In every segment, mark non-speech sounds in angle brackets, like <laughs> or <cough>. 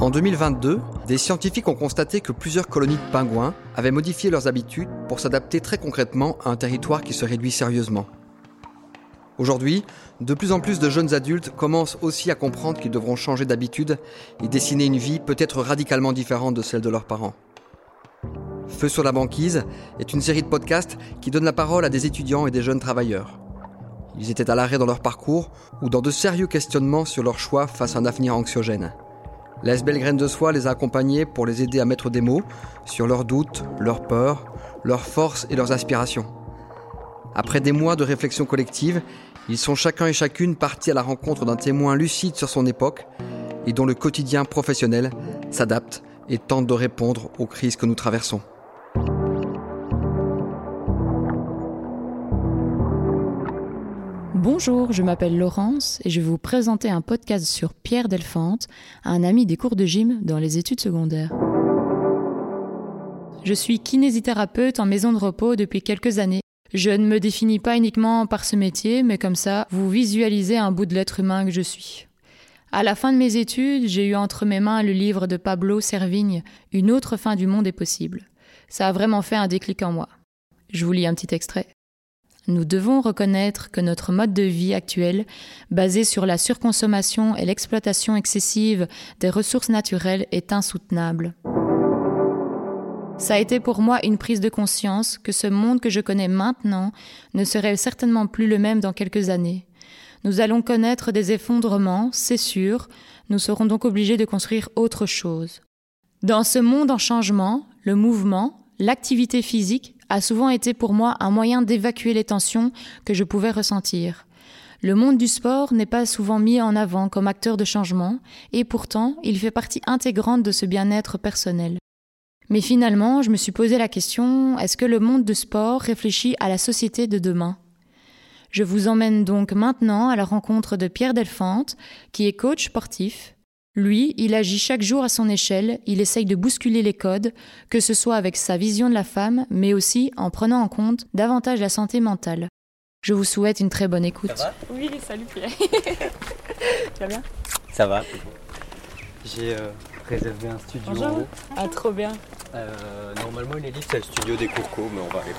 En 2022, des scientifiques ont constaté que plusieurs colonies de pingouins avaient modifié leurs habitudes pour s'adapter très concrètement à un territoire qui se réduit sérieusement. Aujourd'hui, de plus en plus de jeunes adultes commencent aussi à comprendre qu'ils devront changer d'habitude et dessiner une vie peut-être radicalement différente de celle de leurs parents. Feu sur la banquise est une série de podcasts qui donne la parole à des étudiants et des jeunes travailleurs. Ils étaient à l'arrêt dans leur parcours ou dans de sérieux questionnements sur leur choix face à un avenir anxiogène. La SBL Graine de Soie les a accompagnés pour les aider à mettre des mots sur leurs doutes, leurs peurs, leurs forces et leurs aspirations. Après des mois de réflexion collective, ils sont chacun et chacune partis à la rencontre d'un témoin lucide sur son époque et dont le quotidien professionnel s'adapte et tente de répondre aux crises que nous traversons. Bonjour, je m'appelle Laurence et je vais vous présenter un podcast sur Pierre Delphante, un ami des cours de gym dans les études secondaires. Je suis kinésithérapeute en maison de repos depuis quelques années. Je ne me définis pas uniquement par ce métier, mais comme ça, vous visualisez un bout de l'être humain que je suis. À la fin de mes études, j'ai eu entre mes mains le livre de Pablo Servigne, Une autre fin du monde est possible. Ça a vraiment fait un déclic en moi. Je vous lis un petit extrait. Nous devons reconnaître que notre mode de vie actuel, basé sur la surconsommation et l'exploitation excessive des ressources naturelles, est insoutenable. Ça a été pour moi une prise de conscience que ce monde que je connais maintenant ne serait certainement plus le même dans quelques années. Nous allons connaître des effondrements, c'est sûr, nous serons donc obligés de construire autre chose. Dans ce monde en changement, le mouvement, l'activité physique a souvent été pour moi un moyen d'évacuer les tensions que je pouvais ressentir. Le monde du sport n'est pas souvent mis en avant comme acteur de changement, et pourtant il fait partie intégrante de ce bien-être personnel. Mais finalement, je me suis posé la question, est-ce que le monde du sport réfléchit à la société de demain? Je vous emmène donc maintenant à la rencontre de Pierre Delphante, qui est coach sportif, lui, il agit chaque jour à son échelle, il essaye de bousculer les codes, que ce soit avec sa vision de la femme, mais aussi en prenant en compte davantage la santé mentale. Je vous souhaite une très bonne écoute. Ça va? Oui, salut Pierre. <laughs> tu vas bien? Ça va. J'ai euh, réservé un studio Bonjour. en haut. Ah, trop bien. Euh, normalement, est libre, c'est le studio des Courcos, mais on va aller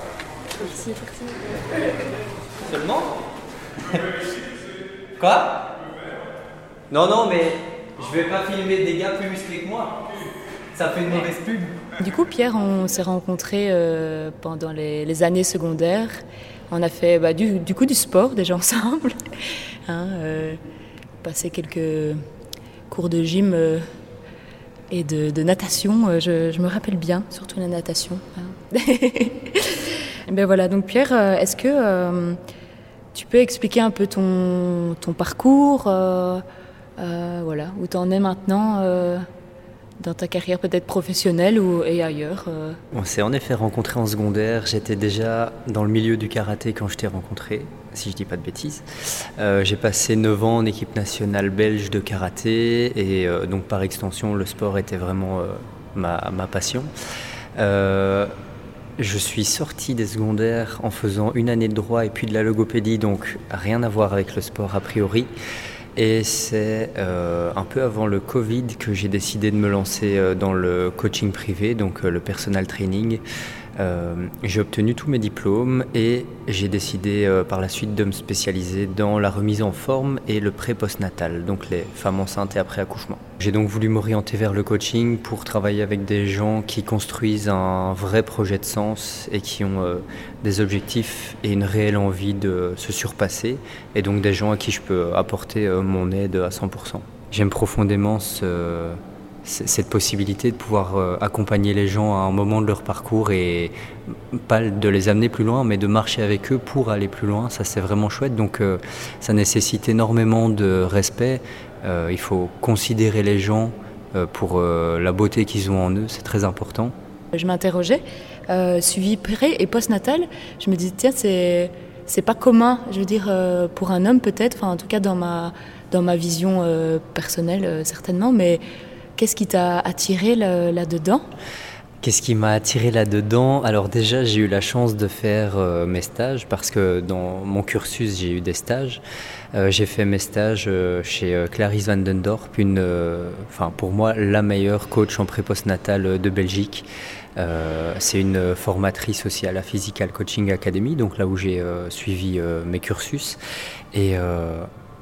Merci, merci. Seulement? Quoi? Non, non, mais je vais pas filmer des gars plus musclés que moi. Ça fait une mauvaise pub. Du coup, Pierre, on s'est rencontrés euh, pendant les, années secondaires. On a fait bah, du, coup du sport déjà <laughs> ensemble. hein, euh, passé quelques cours de gym euh, et de, natation. Je, me rappelle bien, surtout la natation. Hein. <laughs> ben voilà, donc Pierre, est-ce que tu peux expliquer un peu ton, ton parcours euh, voilà, où tu en es maintenant euh, dans ta carrière peut-être professionnelle ou, et ailleurs euh? On s'est en effet rencontré en secondaire. J'étais déjà dans le milieu du karaté quand je t'ai rencontré, si je dis pas de bêtises. j'ai passé 9 ans en équipe nationale belge de karaté et donc par extension le sport était vraiment ma, ma, passion. je suis sorti des secondaires en faisant une année de droit et puis de la logopédie, donc rien à voir avec le sport a priori. Et c'est euh, un peu avant le Covid que j'ai décidé de me lancer euh, dans le coaching privé, donc euh, le personal training. J'ai obtenu tous mes diplômes et j'ai décidé par la suite de me spécialiser dans la remise en forme et le pré-postnatal, donc les femmes enceintes et après accouchement. J'ai donc voulu m'orienter vers le coaching pour travailler avec des gens qui construisent un vrai projet de sens et qui ont des objectifs et une réelle envie de se surpasser, et donc des gens à qui je peux apporter euh, mon aide à 100%. J'aime profondément cette possibilité de pouvoir euh, accompagner les gens à un moment de leur parcours et pas de les amener plus loin, mais de marcher avec eux pour aller plus loin. Ça, c'est vraiment chouette. Donc, euh, ça nécessite énormément de respect. il faut considérer les gens pour la beauté qu'ils ont en eux. C'est très important. Je m'interrogeais euh, suivi pré et post-natal, je me dis, tiens, c'est, c'est pas commun, je veux dire, euh, pour un homme peut-être, enfin en tout cas dans ma, dans ma vision euh, personnelle certainement, mais qu'est-ce qui t'a attiré là-dedans? Qu'est-ce qui m'a attiré là-dedans? Alors déjà, j'ai eu la chance de faire euh, mes stages parce que dans mon cursus, j'ai eu des stages. Euh, j'ai fait mes stages euh, chez Clarisse Van Den Dorp, une, enfin pour moi la meilleure coach en pré-postnatal de Belgique. c'est une formatrice aussi à la Physical Coaching Academy, donc là où j'ai suivi mes cursus. Et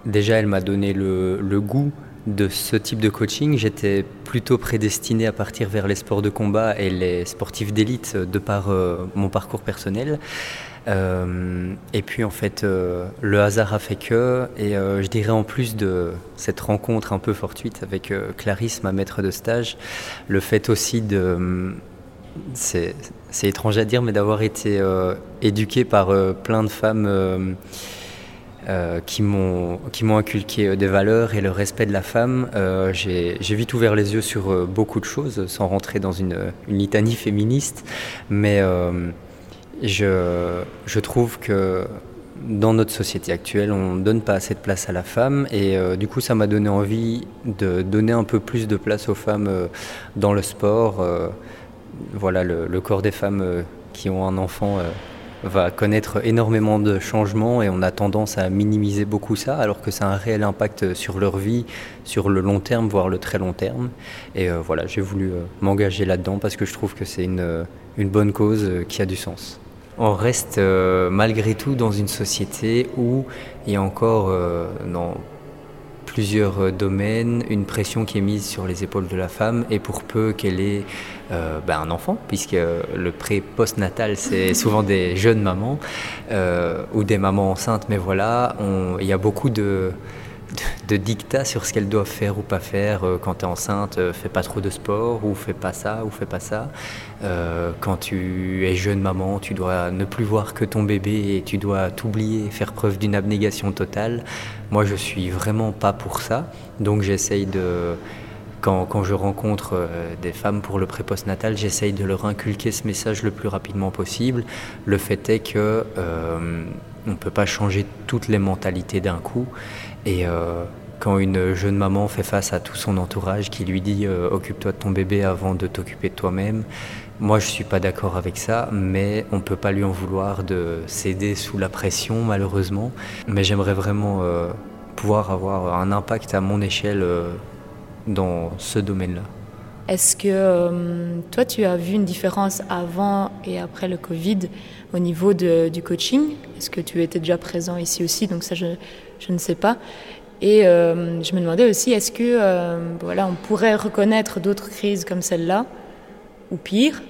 déjà, elle m'a donné le, le goût de ce type de coaching, j'étais plutôt prédestiné à partir vers les sports de combat et les sportifs d'élite de par euh, mon parcours personnel. Euh, et puis en fait, euh, le hasard a fait que, et je dirais en plus de cette rencontre un peu fortuite avec Clarisse, ma maître de stage, le fait aussi de... c'est étrange à dire, mais d'avoir été éduqué par plein de femmes euh, qui m'ont inculqué euh, des valeurs et le respect de la femme. Euh, j'ai vite ouvert les yeux sur beaucoup de choses, sans rentrer dans une, litanie féministe, mais je, je, trouve que dans notre société actuelle, on ne donne pas assez de place à la femme et du coup ça m'a donné envie de donner un peu plus de place aux femmes dans le sport. voilà, le, corps des femmes qui ont un enfant va connaître énormément de changements et on a tendance à minimiser beaucoup ça alors que ça a un réel impact sur leur vie, sur le long terme, voire le très long terme. Et euh, voilà, j'ai voulu euh, m'engager là-dedans parce que je trouve que c'est une, euh, une, bonne cause qui a du sens. On reste malgré tout dans une société où il y a encore dans plusieurs euh, domaines, une pression qui est mise sur les épaules de la femme et pour peu qu'elle ait euh, ben, un enfant, puisque le pré-postnatal c'est <laughs> souvent des jeunes mamans euh, ou des mamans enceintes, mais voilà, il y a beaucoup de, de, dictats sur ce qu'elles doivent faire ou pas faire. Euh, quand tu es enceinte, euh, fais pas trop de sport, ou fais pas ça, ou fais pas ça. Euh, quand tu es jeune maman, tu dois ne plus voir que ton bébé et tu dois t'oublier, faire preuve d'une abnégation totale. Moi, je suis vraiment pas pour ça. Donc, j'essaye de. Quand, quand, je rencontre des femmes pour le pré-postnatal, j'essaye de leur inculquer ce message le plus rapidement possible. Le fait est que on ne peut pas changer toutes les mentalités d'un coup. Et euh, quand une jeune maman fait face à tout son entourage qui lui dit euh, occupe-toi de ton bébé avant de t'occuper de toi-même, moi je ne suis pas d'accord avec ça, mais on ne peut pas lui en vouloir de céder sous la pression malheureusement. Mais j'aimerais vraiment euh, pouvoir avoir un impact à mon échelle dans ce domaine-là. Est-ce que toi, tu as vu une différence avant et après le Covid au niveau du coaching? Est-ce que tu étais déjà présent ici aussi? Donc ça, je ne sais pas. Et euh, je me demandais aussi, est-ce que euh, voilà, on pourrait reconnaître d'autres crises comme celle-là, ou pire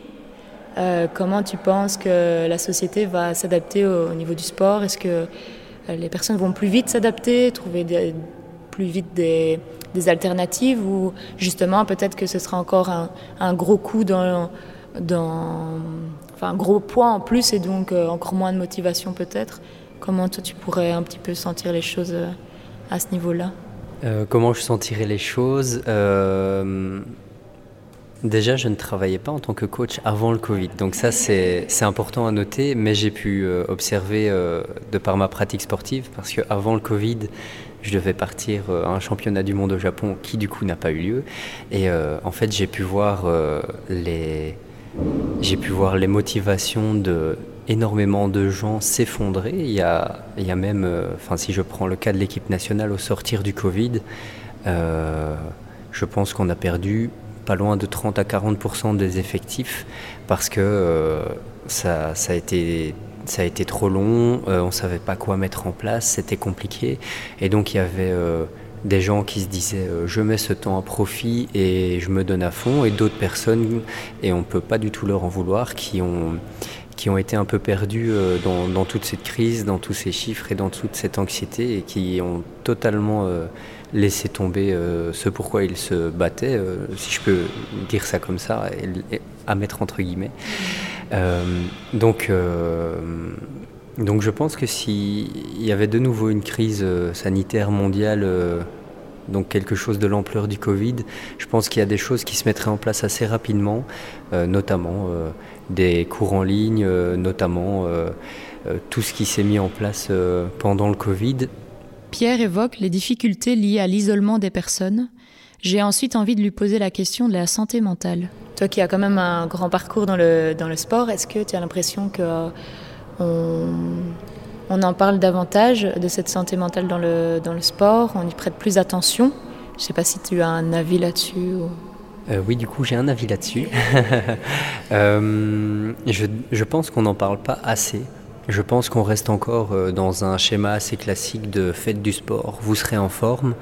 euh, Comment tu penses que la société va s'adapter au, niveau du sport? Est-ce que les personnes vont plus vite s'adapter, trouver plus vite des, alternatives, ou justement peut-être que ce sera encore un, gros coup dans, enfin un gros poids en plus et donc encore moins de motivation peut-être? Comment toi tu pourrais un petit peu sentir les choses euh, à ce niveau-là euh, Comment je sentirais les choses euh, Déjà, je ne travaillais pas en tant que coach avant le Covid, donc ça c'est important à noter, mais j'ai pu observer de par ma pratique sportive, parce qu'avant le Covid, je devais partir à un championnat du monde au Japon qui du coup n'a pas eu lieu, et en fait j'ai pu les j'ai pu voir les motivations de énormément de gens s'effondrer. Il y a, il y a même, euh, enfin, si je prends le cas de l'équipe nationale au sortir du Covid, euh, je pense qu'on a perdu pas loin de 30 à 40 des effectifs parce que euh, ça, a été, ça a été trop long, on ne savait pas quoi mettre en place, c'était compliqué. Et donc il y avait des gens qui se disaient je mets ce temps à profit et je me donne à fond, et d'autres personnes, et on ne peut pas du tout leur en vouloir, qui ont, qui ont été un peu perdus euh, dans, toute cette crise, dans tous ces chiffres et dans toute cette anxiété et qui ont totalement euh, laissé tomber euh, ce pourquoi ils se battaient, si je peux dire ça comme ça, à mettre entre guillemets. donc, donc je pense que s'il y avait de nouveau une crise sanitaire mondiale, donc quelque chose de l'ampleur du Covid, je pense qu'il y a des choses qui se mettraient en place assez rapidement, notamment des cours en ligne, euh, notamment euh, euh, tout ce qui s'est mis en place pendant le Covid. Pierre évoque les difficultés liées à l'isolement des personnes, J'ai ensuite envie de lui poser la question de la santé mentale. Toi qui as quand même un grand parcours dans le, dans le sport, est-ce que tu as l'impression que on, on, en parle davantage de cette santé mentale dans le, dans le sport? On y prête plus attention? Je ne sais pas si tu as un avis là-dessus. Ou... Euh, oui, du coup, j'ai un avis là-dessus. <laughs> euh, je, pense qu'on n'en parle pas assez. Je pense qu'on reste encore euh, dans un schéma assez classique de fête du sport. Vous serez en forme.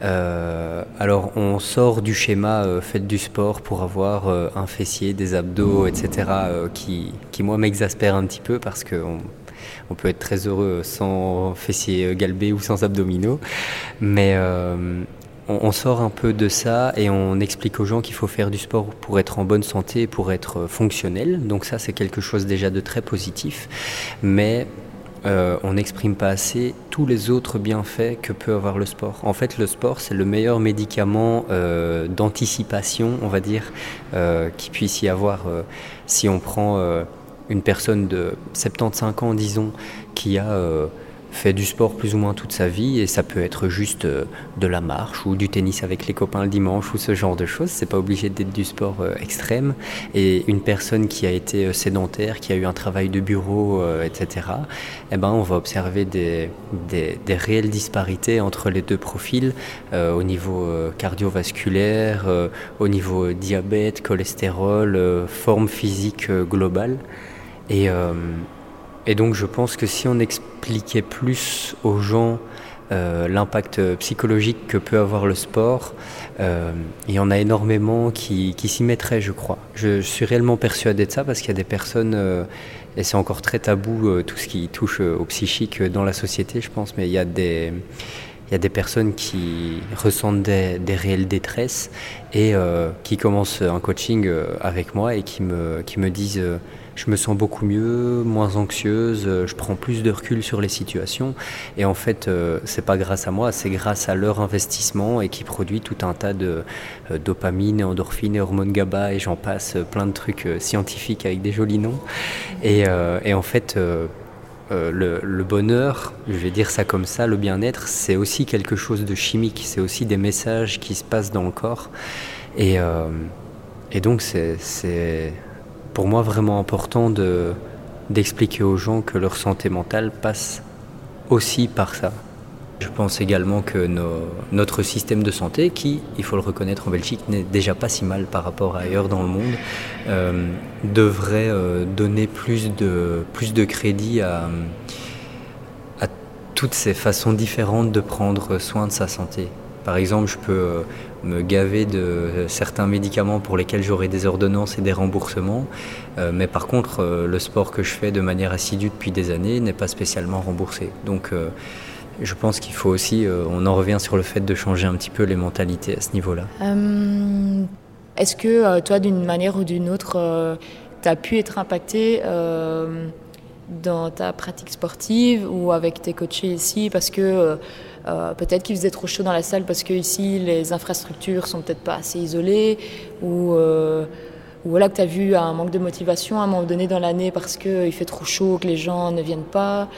Alors, on sort du schéma fête du sport pour avoir un fessier, des abdos, etc., qui, qui, moi, m'exaspère un petit peu parce qu'on on peut être très heureux sans fessier galbé ou sans abdominaux. Mais on, sort un peu de ça et on explique aux gens qu'il faut faire du sport pour être en bonne santé, pour être fonctionnel. Donc ça, c'est quelque chose déjà de très positif. Mais euh, on n'exprime pas assez tous les autres bienfaits que peut avoir le sport. En fait, le sport, c'est le meilleur médicament euh, d'anticipation, on va dire, euh, qui puisse y avoir. Euh, si on prend euh, une personne de 75 ans, disons, qui a fait du sport plus ou moins toute sa vie et ça peut être juste euh, de la marche ou du tennis avec les copains le dimanche ou ce genre de choses. C'est pas obligé d'être du sport euh, extrême. Et une personne qui a été euh, sédentaire, qui a eu un travail de bureau, etc. Eh ben, on va observer des, des, réelles disparités entre les deux profils au niveau cardiovasculaire, au niveau diabète, cholestérol, forme physique globale. Et et donc je pense que si on expliquait plus aux gens euh, l'impact psychologique que peut avoir le sport, euh, il y en a énormément qui, s'y mettraient, je crois. Je, suis réellement persuadé de ça parce qu'il y a des personnes, euh, et c'est encore très tabou, euh, tout ce qui touche au psychique dans la société, je pense, mais il y a des... Il y a des personnes qui ressentent des, réelles détresses et euh, qui commencent un coaching avec moi et qui me, disent je me sens beaucoup mieux, moins anxieuse, je prends plus de recul sur les situations. Et en fait, euh, c'est pas grâce à moi, c'est grâce à leur investissement et qui produit tout un tas de euh, dopamine, endorphine, hormones GABA et j'en passe, plein de trucs euh, scientifiques avec des jolis noms. Et en fait, euh, le, bonheur, je vais dire ça comme ça, le bien-être, c'est aussi quelque chose de chimique, c'est aussi des messages qui se passent dans le corps. Et, euh, et donc c'est pour moi vraiment important d'expliquer aux gens que leur santé mentale passe aussi par ça. Je pense également que notre système de santé, qui, il faut le reconnaître en Belgique, n'est déjà pas si mal par rapport à ailleurs dans le monde, euh, devrait euh, donner plus de, plus de crédit à, toutes ces façons différentes de prendre soin de sa santé. Par exemple, je peux euh, me gaver de certains médicaments pour lesquels j'aurai des ordonnances et des remboursements, mais par contre, le sport que je fais de manière assidue depuis des années n'est pas spécialement remboursé. Donc, je pense qu'il faut aussi, euh, on en revient sur le fait de changer un petit peu les mentalités à ce niveau-là. Euh, Est-ce que euh, toi, d'une manière ou d'une autre, tu as pu être impacté dans ta pratique sportive ou avec tes coachés ici parce que peut-être qu'il faisait trop chaud dans la salle parce que ici les infrastructures sont peut-être pas assez isolées ou ou voilà que tu as vu un manque de motivation à un moment donné dans l'année parce qu'il fait trop chaud, que les gens ne viennent pas.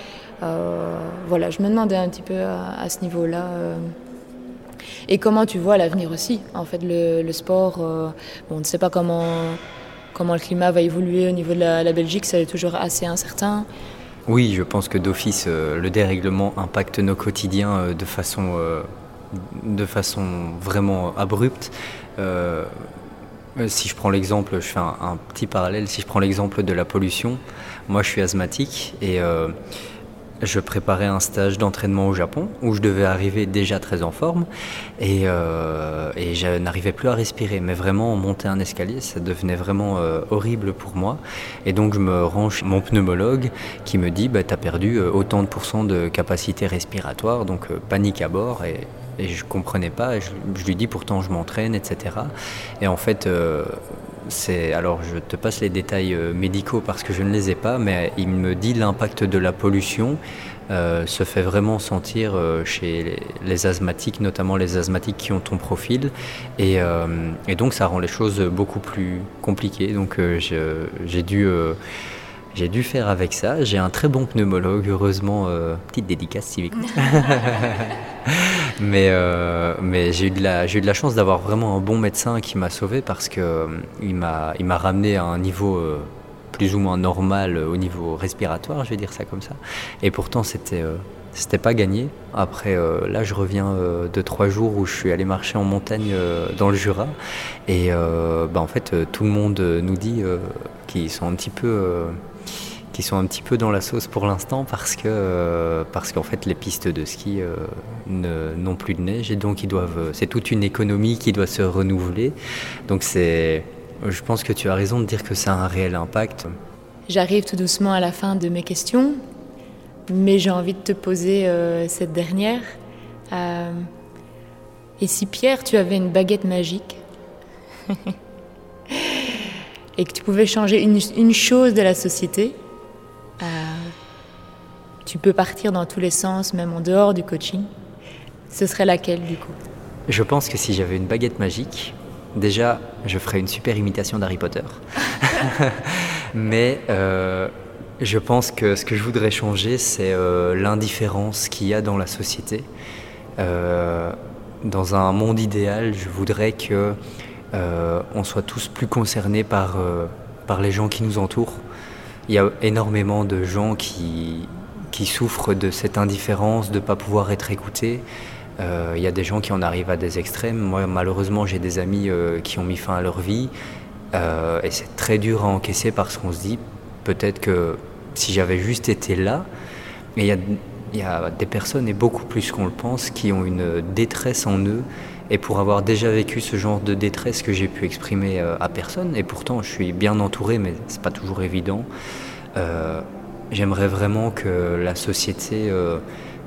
Euh, voilà, je me demandais un petit peu à, ce niveau-là. Euh, et comment tu vois l'avenir aussi En fait, le, sport, euh, on ne sait pas comment, comment le climat va évoluer au niveau de la, Belgique, ça est toujours assez incertain. Oui, je pense que d'office, le dérèglement impacte nos quotidiens de façon, de façon vraiment abrupte. si je prends l'exemple, je fais un, un, petit parallèle, si je prends l'exemple de la pollution, moi je suis asthmatique et je préparais un stage d'entraînement au Japon où je devais arriver déjà très en forme et, euh, je n'arrivais plus à respirer. Mais vraiment, monter un escalier, ça devenait vraiment euh, horrible pour moi. Et donc, je me range mon pneumologue qui me dit bah, Tu as perdu autant de pourcents de capacité respiratoire, donc euh, panique à bord. Et, et je comprenais pas. Je, je, lui dis pourtant je m'entraîne, etc. Et en fait, euh, alors je te passe les détails euh, médicaux parce que je ne les ai pas, mais il me dit l'impact de la pollution euh, se fait vraiment sentir euh, chez les, asthmatiques, notamment les asthmatiques qui ont ton profil, et, donc ça rend les choses beaucoup plus compliquées. Donc j'ai dû faire avec ça. J'ai un très bon pneumologue, heureusement. Petite dédicace civique. <laughs> mais euh, mais j'ai eu de la eu de la chance d'avoir vraiment un bon médecin qui m'a sauvé parce que euh, m'a ramené à un niveau euh, plus ou moins normal au niveau respiratoire, je vais dire ça comme ça. Et pourtant c'était c'était pas gagné. Après, là, je reviens de trois jours où je suis allé marcher en montagne dans le Jura. Et bah, en fait, tout le monde nous dit qu'ils sont un petit peu qui sont un petit peu dans la sauce pour l'instant parce que euh, parce qu'en fait les pistes de ski euh, n'ont plus de neige et donc ils doivent c'est toute une économie qui doit se renouveler donc c'est je pense que tu as raison de dire que ça a un réel impact. J'arrive tout doucement à la fin de mes questions mais j'ai envie de te poser euh, cette dernière et si Pierre tu avais une baguette magique <laughs> et que tu pouvais changer une, une chose de la société euh, tu peux partir dans tous les sens, même en dehors du coaching. Ce serait laquelle du coup? Je pense que si j'avais une baguette magique, déjà, je ferais une super imitation d'Harry Potter. <laughs> <laughs> Mais euh, je pense que ce que je voudrais changer, c'est euh, l'indifférence qu'il y a dans la société. dans un monde idéal, je voudrais que on soit tous plus concernés par, par les gens qui nous entourent il y a énormément de gens qui, qui souffrent de cette indifférence, de ne pas pouvoir être écoutés. Euh, il y a des gens qui en arrivent à des extrêmes. Moi, malheureusement, j'ai des amis euh, qui ont mis fin à leur vie. Euh, et c'est très dur à encaisser parce qu'on se dit, peut-être que si j'avais juste été là, mais il y y a des personnes, et beaucoup plus qu'on le pense, qui ont une détresse en eux et pour avoir déjà vécu ce genre de détresse que j'ai pu exprimer euh, à personne, et pourtant je suis bien entouré, mais c'est pas toujours évident, euh, j'aimerais vraiment que la société, euh,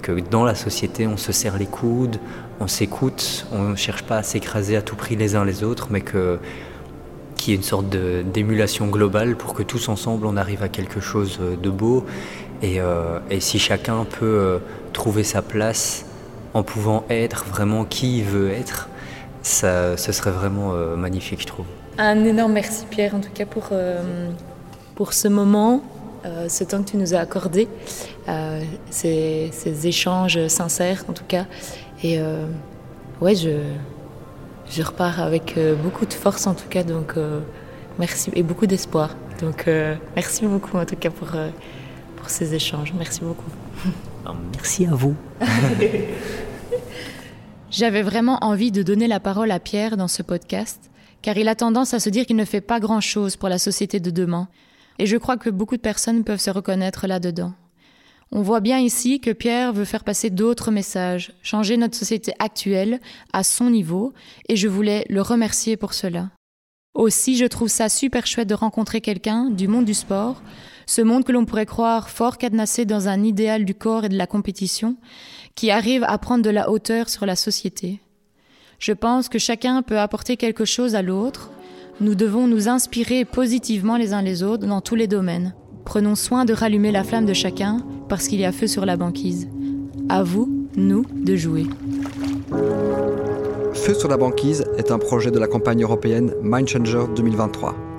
que dans la société on se serre les coudes, on s'écoute, on ne cherche pas à s'écraser à tout prix les uns les autres, mais que qu'il y ait une sorte d'émulation globale pour que tous ensemble on arrive à quelque chose de beau. Et, et si chacun peut trouver sa place en pouvant être vraiment qui il veut être, ça, ce serait vraiment euh, magnifique, je trouve. Un énorme merci Pierre, en tout cas pour, euh, pour ce moment, euh, ce temps que tu nous as accordé, ces, ces, échanges sincères en tout cas. Et ouais, je, je repars avec beaucoup de force en tout cas, donc merci et beaucoup d'espoir. Donc merci beaucoup en tout cas pour, pour ces échanges. Merci beaucoup. Merci à vous. <laughs> J'avais vraiment envie de donner la parole à Pierre dans ce podcast, car il a tendance à se dire qu'il ne fait pas grand-chose pour la société de demain, et je crois que beaucoup de personnes peuvent se reconnaître là-dedans. On voit bien ici que Pierre veut faire passer d'autres messages, changer notre société actuelle à son niveau, et je voulais le remercier pour cela. Aussi, je trouve ça super chouette de rencontrer quelqu'un du monde du sport ce monde que l'on pourrait croire fort cadenassé dans un idéal du corps et de la compétition, qui arrive à prendre de la hauteur sur la société. Je pense que chacun peut apporter quelque chose à l'autre. Nous devons nous inspirer positivement les uns les autres dans tous les domaines. Prenons soin de rallumer la flamme de chacun parce qu'il y a feu sur la banquise. À vous, nous, de jouer. Feu sur la banquise est un projet de la campagne européenne Mind Changer 2023.